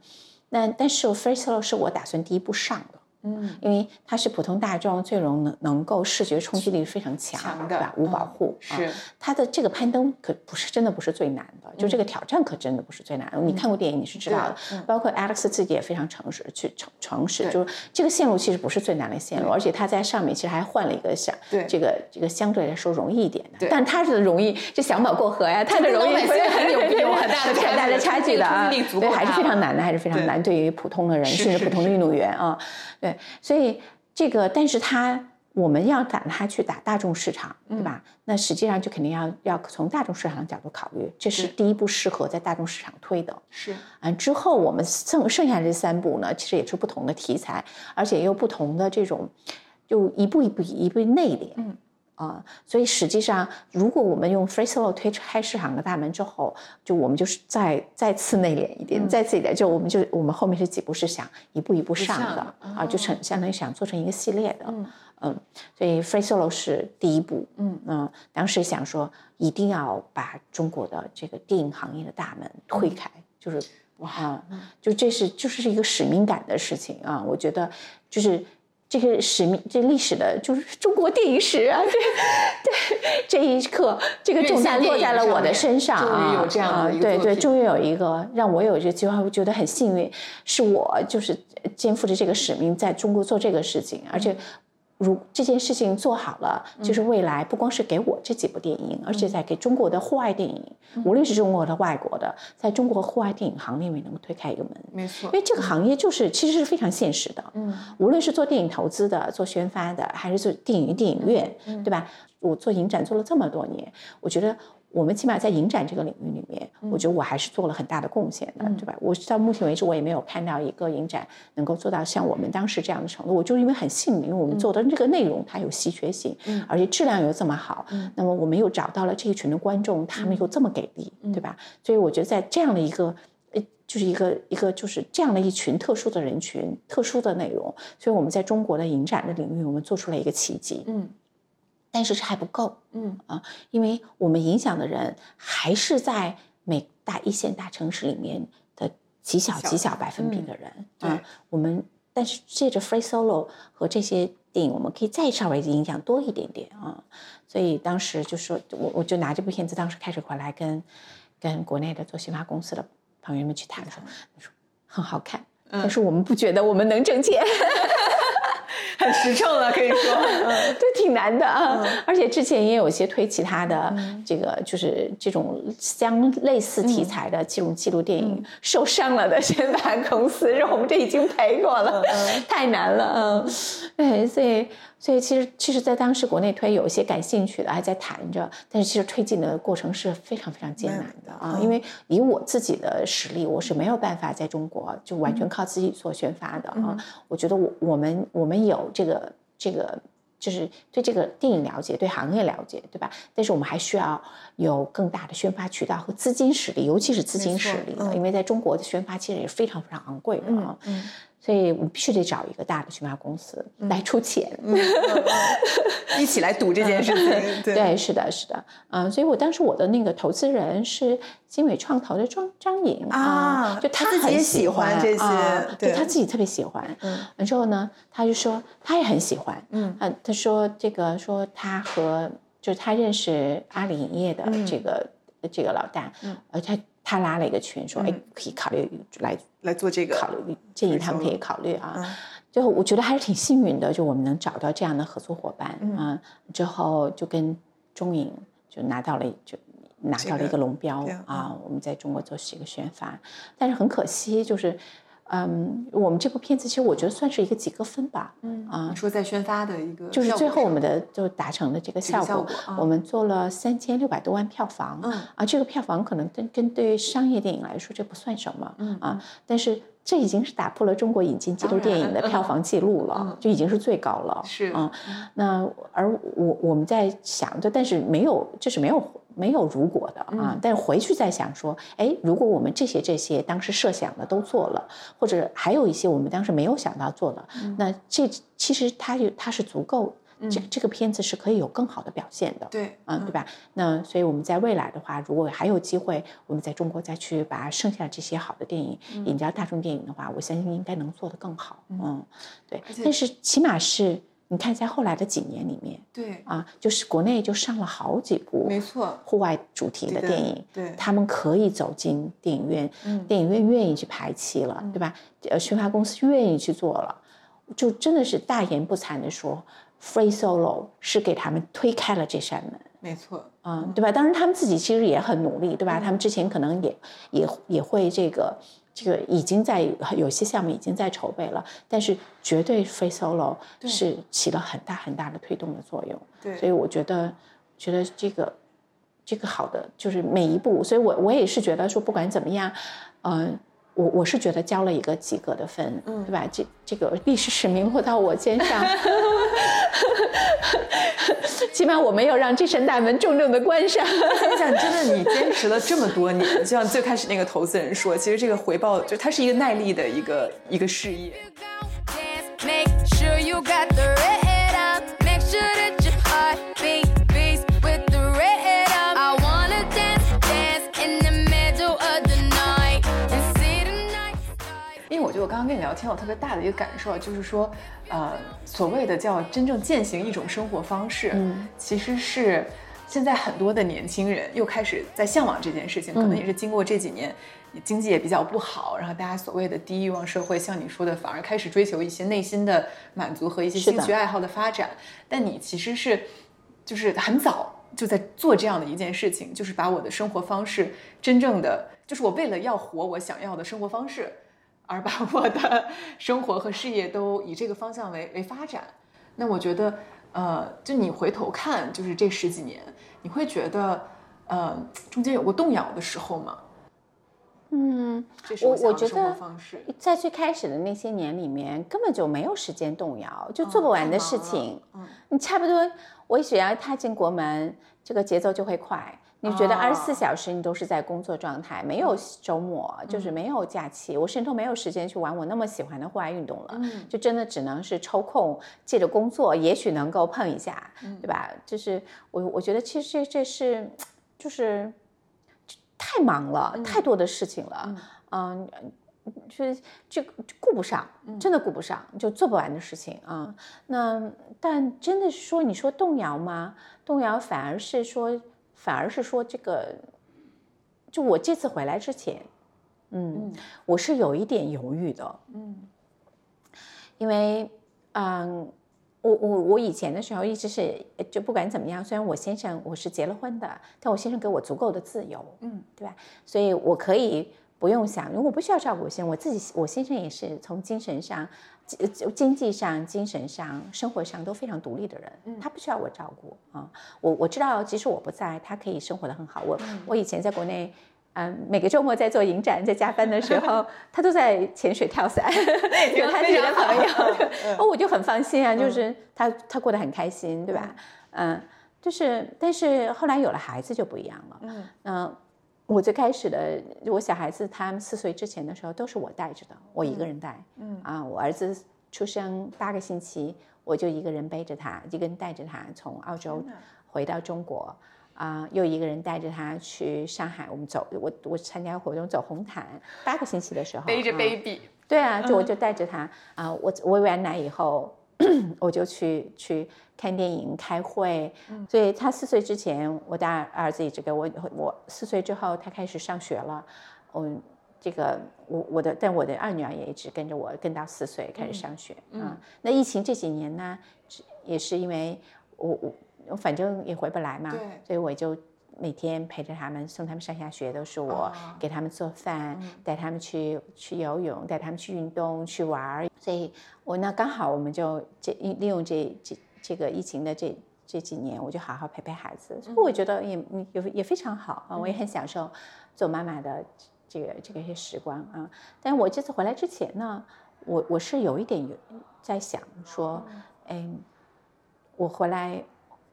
那但是 Free Solo 是我打算第一部上的。嗯，因为它是普通大众最容能能够视觉冲击力非常强，对吧？无保护是。它的这个攀登可不是真的不是最难的，就这个挑战可真的不是最难的。你看过电影你是知道的，包括 Alex 自己也非常诚实去诚诚实，就是这个线路其实不是最难的线路，而且他在上面其实还换了一个相这个这个相对来说容易一点的，但他是容易这小马过河呀，他的容易很有有很大的很大的差距的啊，对，还是非常难的，还是非常难，对于普通的人甚至普通的运动员啊。对，所以这个，但是它我们要打它去打大众市场，对吧？那实际上就肯定要要从大众市场的角度考虑，这是第一步适合在大众市场推的。是，嗯，之后我们剩剩下这三步呢，其实也是不同的题材，而且也有不同的这种，就一步一步一步内敛。嗯。啊，所以实际上，如果我们用 Free Solo 推开市场的大门之后，就我们就是再再次内敛一点，再次一点，就我们就我们后面这几步是想一步一步上的啊，就成相当于想做成一个系列的，嗯，所以 Free Solo 是第一步，嗯。嗯，当时想说一定要把中国的这个电影行业的大门推开，就是哇，就这是就是一个使命感的事情啊，我觉得就是。这个使命，这历史的，就是中国电影史啊！对对，这一刻，这个重担落在了我的身上啊！终于有这样的对对，终于有一个让我有这个机会，我觉得很幸运，是我就是肩负着这个使命，在中国做这个事情，而且。如这件事情做好了，就是未来不光是给我这几部电影，而且在给中国的户外电影，无论是中国的、外国的，在中国户外电影行业里面能够推开一个门。没错，因为这个行业就是其实是非常现实的。嗯，无论是做电影投资的、做宣发的，还是做电影电影院，对吧？我做影展做了这么多年，我觉得。我们起码在影展这个领域里面，我觉得我还是做了很大的贡献的，对吧？我到目前为止，我也没有看到一个影展能够做到像我们当时这样的程度。我就因为很幸运，因为我们做的这个内容它有稀缺性，而且质量又这么好，那么我们又找到了这一群的观众，他们又这么给力，对吧？所以我觉得在这样的一个，呃，就是一个一个就是这样的一群特殊的人群、特殊的内容，所以我们在中国的影展的领域，我们做出了一个奇迹。嗯。但是这还不够，嗯啊，因为我们影响的人还是在每大一线大城市里面的极小极小百分比的人，嗯，我们但是借着 Free Solo 和这些电影，我们可以再稍微影响多一点点啊，所以当时就说，我我就拿这部片子，当时开始回来跟跟国内的做宣发公司的朋友们去谈，说说很好看，但是我们不觉得我们能挣钱。很实诚了，可以说，嗯，这挺难的啊。而且之前也有些推其他的这个，就是这种相类似题材的这种纪录电影，受伤了的宣发公司让我们这已经赔过了，太难了，嗯，对，所以。所以其实，其实，在当时国内推有一些感兴趣的还在谈着，但是其实推进的过程是非常非常艰难的啊！因为以我自己的实力，我是没有办法在中国就完全靠自己做宣发的啊！我觉得我我们我们有这个这个，就是对这个电影了解，对行业了解，对吧？但是我们还需要有更大的宣发渠道和资金实力，尤其是资金实力的，因为在中国的宣发其实也非常非常昂贵的啊！所以我们必须得找一个大的宣发公司来出钱，一起来赌这件事情。对，是的，是的，嗯，所以我当时我的那个投资人是经纬创投的张张颖啊，就他很喜欢这些，对他自己特别喜欢。嗯，之后呢，他就说他也很喜欢。嗯，他说这个说他和就是他认识阿里影业的这个这个老大，嗯，而他。他拉了一个群，说：“哎，可以考虑来来做这个，考虑建议他们可以考虑啊。”最后我觉得还是挺幸运的，就我们能找到这样的合作伙伴啊。之后就跟中影就拿到了就拿到了一个龙标啊，我们在中国做这个宣发，但是很可惜就是。嗯，我们这部片子其实我觉得算是一个及格分吧。嗯啊，你说在宣发的一个，就是最后我们的就达成了这个效果。我们做了三千六百多万票房。嗯啊，这个票房可能跟跟对于商业电影来说这不算什么。嗯啊，但是这已经是打破了中国引进纪录电影的票房记录了，就已经是最高了。是啊，那而我我们在想就，但是没有，就是没有。没有如果的啊，但是回去再想说，哎，如果我们这些这些当时设想的都做了，或者还有一些我们当时没有想到做的，那这其实它有它是足够，这这个片子是可以有更好的表现的，对，嗯，对吧？那所以我们在未来的话，如果还有机会，我们在中国再去把剩下这些好的电影引到大众电影的话，我相信应该能做得更好，嗯，对，但是起码是。你看，在后来的几年里面，对啊，就是国内就上了好几部，没错，户外主题的电影，对，他们可以走进电影院，电影院愿意去排期了，对吧？呃，宣发公司愿意去做了，就真的是大言不惭的说，Free Solo 是给他们推开了这扇门，没错，嗯，对吧？当然，他们自己其实也很努力，对吧？他们之前可能也也也会这个。这个已经在有些项目已经在筹备了，但是绝对 Free Solo 是起了很大很大的推动的作用。对，所以我觉得，觉得这个这个好的就是每一步，所以我我也是觉得说，不管怎么样，嗯。我我是觉得交了一个及格的分，对吧？这这个历史使命落到我肩上，起码我没有让这扇大门重重的关上。你想，真的你坚持了这么多年，就像最开始那个投资人说，其实这个回报就它是一个耐力的一个一个事业。我刚刚跟你聊天，我特别大的一个感受就是说，呃，所谓的叫真正践行一种生活方式，嗯，其实是现在很多的年轻人又开始在向往这件事情。可能也是经过这几年经济也比较不好，然后大家所谓的低欲望社会，像你说的，反而开始追求一些内心的满足和一些兴趣爱好的发展。但你其实是就是很早就在做这样的一件事情，就是把我的生活方式真正的，就是我为了要活我想要的生活方式。而把我的 生活和事业都以这个方向为为发展，那我觉得，呃，就你回头看，就是这十几年，你会觉得，呃，中间有过动摇的时候吗？嗯，我我觉得，在最开始的那些年里面，根本就没有时间动摇，就做不完的事情。嗯，你差不多，我只要踏进国门，这个节奏就会快。你觉得二十四小时你都是在工作状态，没有周末，就是没有假期，我甚至都没有时间去玩我那么喜欢的户外运动了，就真的只能是抽空借着工作，也许能够碰一下，对吧？就是我我觉得其实这这是就是太忙了，太多的事情了，嗯。就是就顾不上，真的顾不上，就做不完的事情啊。那但真的是说，你说动摇吗？动摇反而是说，反而是说这个，就我这次回来之前，嗯，我是有一点犹豫的，嗯，因为嗯，我我我以前的时候一直是，就不管怎么样，虽然我先生我是结了婚的，但我先生给我足够的自由，嗯，对吧？所以我可以。不用想，因为我不需要照顾我先生，我自己，我先生也是从精神上、经经济上、精神上、生活上都非常独立的人，他不需要我照顾啊。我我知道，即使我不在，他可以生活的很好。我我以前在国内，嗯，每个周末在做影展，在加班的时候，他都在潜水跳伞，有他自己的朋友，哦，我就很放心啊，就是他他过得很开心，对吧？嗯，就是，但是后来有了孩子就不一样了，嗯。我最开始的，我小孩子他们四岁之前的时候都是我带着的，我一个人带。嗯啊，我儿子出生八个星期，我就一个人背着他，一个人带着他从澳洲回到中国，啊，又一个人带着他去上海。我们走，我我参加活动走红毯，八个星期的时候背着 baby。对啊，就我就带着他啊，我喂完奶以后。我就去去看电影、开会，所以他四岁之前，我大儿子一直跟我。我四岁之后，他开始上学了。嗯，这个我我的，但我的二女儿也一直跟着我，跟到四岁开始上学。嗯，那疫情这几年呢，也是因为我我我反正也回不来嘛，所以我就。每天陪着他们，送他们上下学都是我给他们做饭，带他们去去游泳，带他们去运动去玩儿。所以，我那刚好我们就这利用这这这个疫情的这这几年，我就好好陪陪孩子。所以我觉得也也也非常好啊，我也很享受做妈妈的这个这个些时光啊。但我这次回来之前呢，我我是有一点有在想说，哎，我回来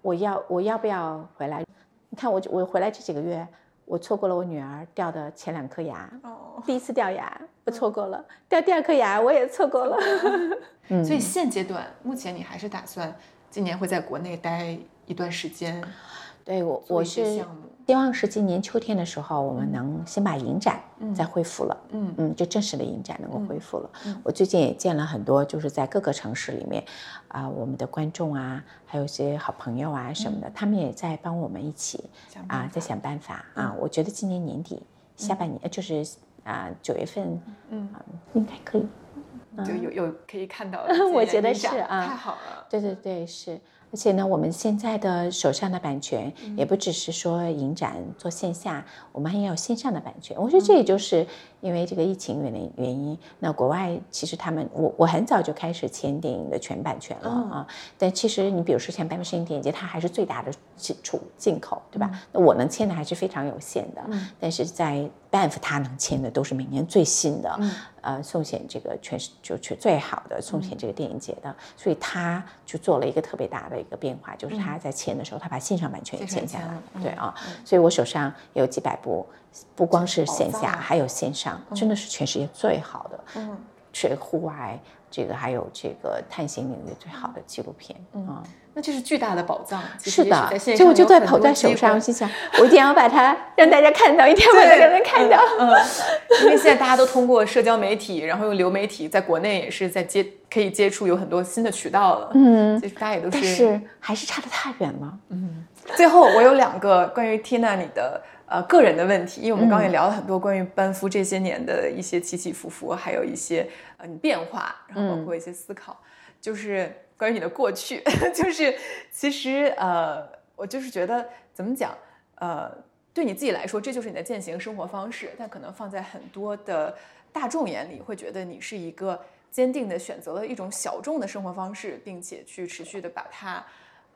我要我要不要回来？你看我我回来这几个月，我错过了我女儿掉的前两颗牙，哦，第一次掉牙我错过了，掉第二颗牙我也错过了。嗯，所以现阶段目前你还是打算今年会在国内待一段时间？对我我是。希望是今年秋天的时候，我们能先把影展再恢复了。嗯嗯，就正式的影展能够恢复了。我最近也见了很多，就是在各个城市里面，啊，我们的观众啊，还有一些好朋友啊什么的，他们也在帮我们一起啊，在想办法啊。我觉得今年年底下半年，就是啊九月份，嗯，应该可以，就有有可以看到。我觉得是啊，太好了。对对对，是。而且呢，我们现在的手上的版权也不只是说影展做线下，我们还要有线上的版权。我觉得这也就是因为这个疫情原因原因。那国外其实他们，我我很早就开始签电影的全版权了啊。但其实你比如说像百美摄影电影节，它还是最大的进出进口，对吧？那我能签的还是非常有限的。但是在 Banff 他能签的都是每年最新的。呃，送献这个全是就全最好的送献这个电影节的，所以他就做了一个特别大的一个变化，就是他在签的时候，他把线上版权也签下来了，对啊，所以我手上有几百部，不光是线下，还有线上，真的是全世界最好的，嗯，是户外这个还有这个探险领域最好的纪录片啊。那这是巨大的宝藏，是的，所以我就在捧在手上，我心想，我一定要把它让大家看到，一定要把它让人看到。嗯，因为现在大家都通过社交媒体，然后用流媒体，在国内也是在接，可以接触有很多新的渠道了。嗯，就是大家也都是，但是还是差得太远了。嗯，最后我有两个关于 Tina 你的呃个人的问题，因为我们刚刚也聊了很多关于班夫这些年的一些起起伏伏，还有一些呃你变化，然后包括一些思考，就是。关于你的过去，就是其实呃，我就是觉得怎么讲，呃，对你自己来说，这就是你的践行生活方式。但可能放在很多的大众眼里，会觉得你是一个坚定的选择了一种小众的生活方式，并且去持续的把它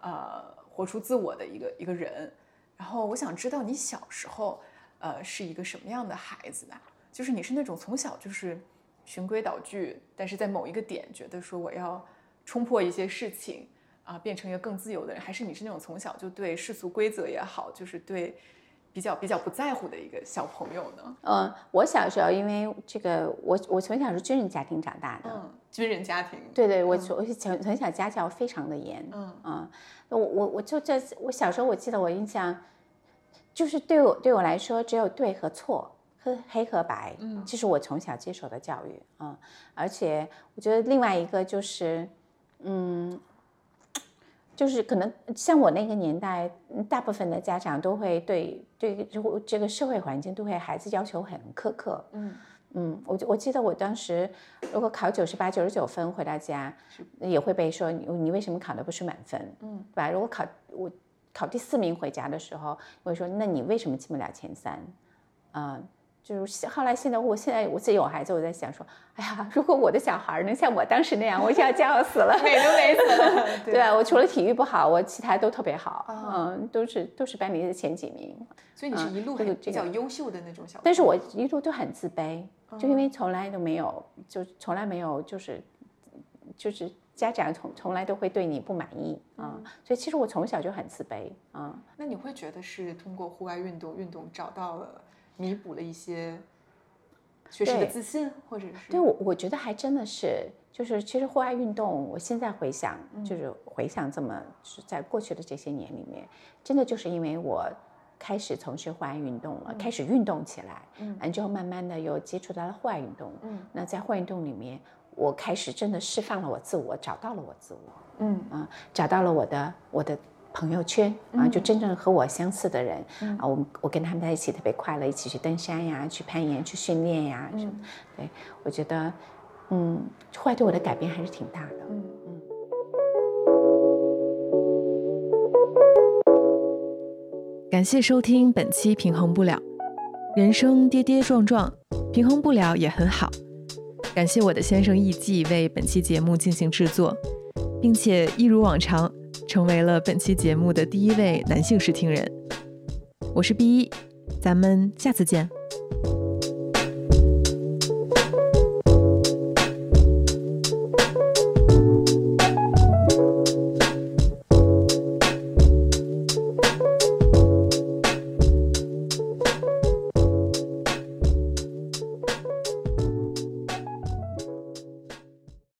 呃活出自我的一个一个人。然后我想知道你小时候呃是一个什么样的孩子呢？就是你是那种从小就是循规蹈矩，但是在某一个点觉得说我要。冲破一些事情啊，变成一个更自由的人，还是你是那种从小就对世俗规则也好，就是对比较比较不在乎的一个小朋友呢？嗯，我小时候因为这个，我我从小是军人家庭长大的，嗯，军人家庭，对对，我从从从小家教非常的严，嗯。啊，我我我就这，我小时候我记得我印象，就是对我对我来说只有对和错和黑和白，嗯，这是我从小接受的教育。啊，而且我觉得另外一个就是，嗯。就是可能像我那个年代，大部分的家长都会对对这个社会环境都会孩子要求很苛刻。嗯嗯，我我记得我当时如果考九十八、九十九分回到家，也会被说你你为什么考的不是满分？嗯，对吧？如果考我考第四名回家的时候，我会说那你为什么进不了前三？啊。就是后来，现在我现在我自己有孩子，我在想说，哎呀，如果我的小孩能像我当时那样，我就要骄傲死了，美都美死了。对我除了体育不好，我其他都特别好，嗯，都是都是班里的前几名。所以你是一路比较优秀的那种小。但是我一路都很自卑，就因为从来都没有，就从来没有，就是就是家长从从来都会对你不满意啊，所以其实我从小就很自卑啊。那你会觉得是通过户外运动运动找到了？弥补了一些缺失的自信，或者是对我，我觉得还真的是，就是其实户外运动，我现在回想，就是回想这么是在过去的这些年里面，真的就是因为我开始从事户外运动了，开始运动起来，嗯，之后慢慢的又接触到了户外运动，嗯，那在户外运动里面，我开始真的释放了我自我，找到了我自我，嗯。啊，找到了我的我的。朋友圈啊，就真正和我相似的人啊，我我跟他们在一起特别快乐，一起去登山呀，去攀岩，去训练呀，什么？对，我觉得，嗯，户外对我的改变还是挺大的。嗯嗯。感谢收听本期《平衡不了》，人生跌跌撞撞，平衡不了也很好。感谢我的先生艺伎为本期节目进行制作，并且一如往常。成为了本期节目的第一位男性试听人，我是 B 一，咱们下次见。